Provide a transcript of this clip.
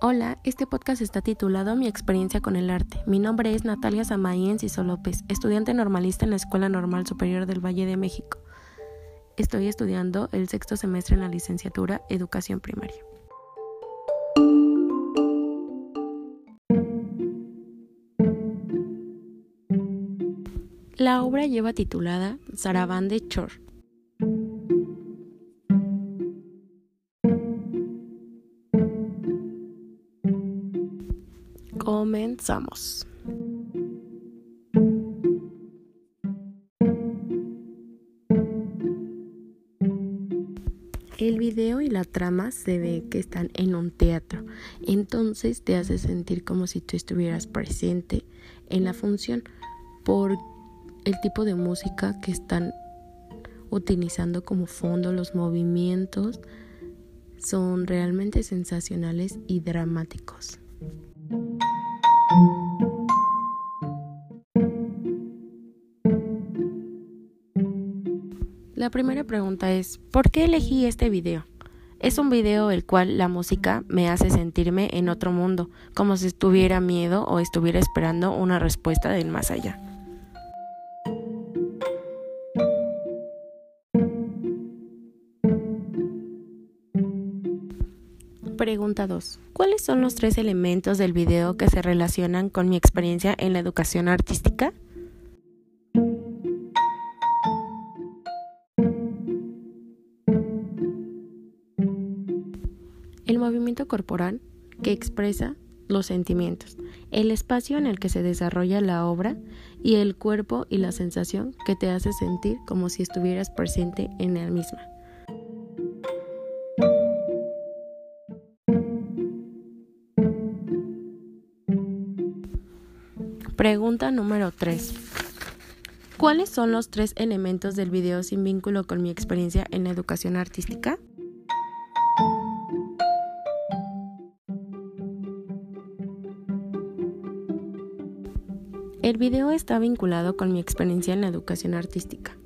Hola, este podcast está titulado Mi experiencia con el arte. Mi nombre es Natalia Samaí Enciso López, estudiante normalista en la Escuela Normal Superior del Valle de México. Estoy estudiando el sexto semestre en la licenciatura Educación Primaria. La obra lleva titulada Sarabán de Chor Comenzamos. El video y la trama se ve que están en un teatro, entonces te hace sentir como si tú estuvieras presente en la función por el tipo de música que están utilizando como fondo, los movimientos son realmente sensacionales y dramáticos. La primera pregunta es, ¿por qué elegí este video? Es un video el cual la música me hace sentirme en otro mundo, como si estuviera miedo o estuviera esperando una respuesta del más allá. Pregunta 2. ¿Cuáles son los tres elementos del video que se relacionan con mi experiencia en la educación artística? El movimiento corporal que expresa los sentimientos, el espacio en el que se desarrolla la obra y el cuerpo y la sensación que te hace sentir como si estuvieras presente en la misma. Pregunta número 3. ¿Cuáles son los tres elementos del video sin vínculo con mi experiencia en la educación artística? El video está vinculado con mi experiencia en la educación artística.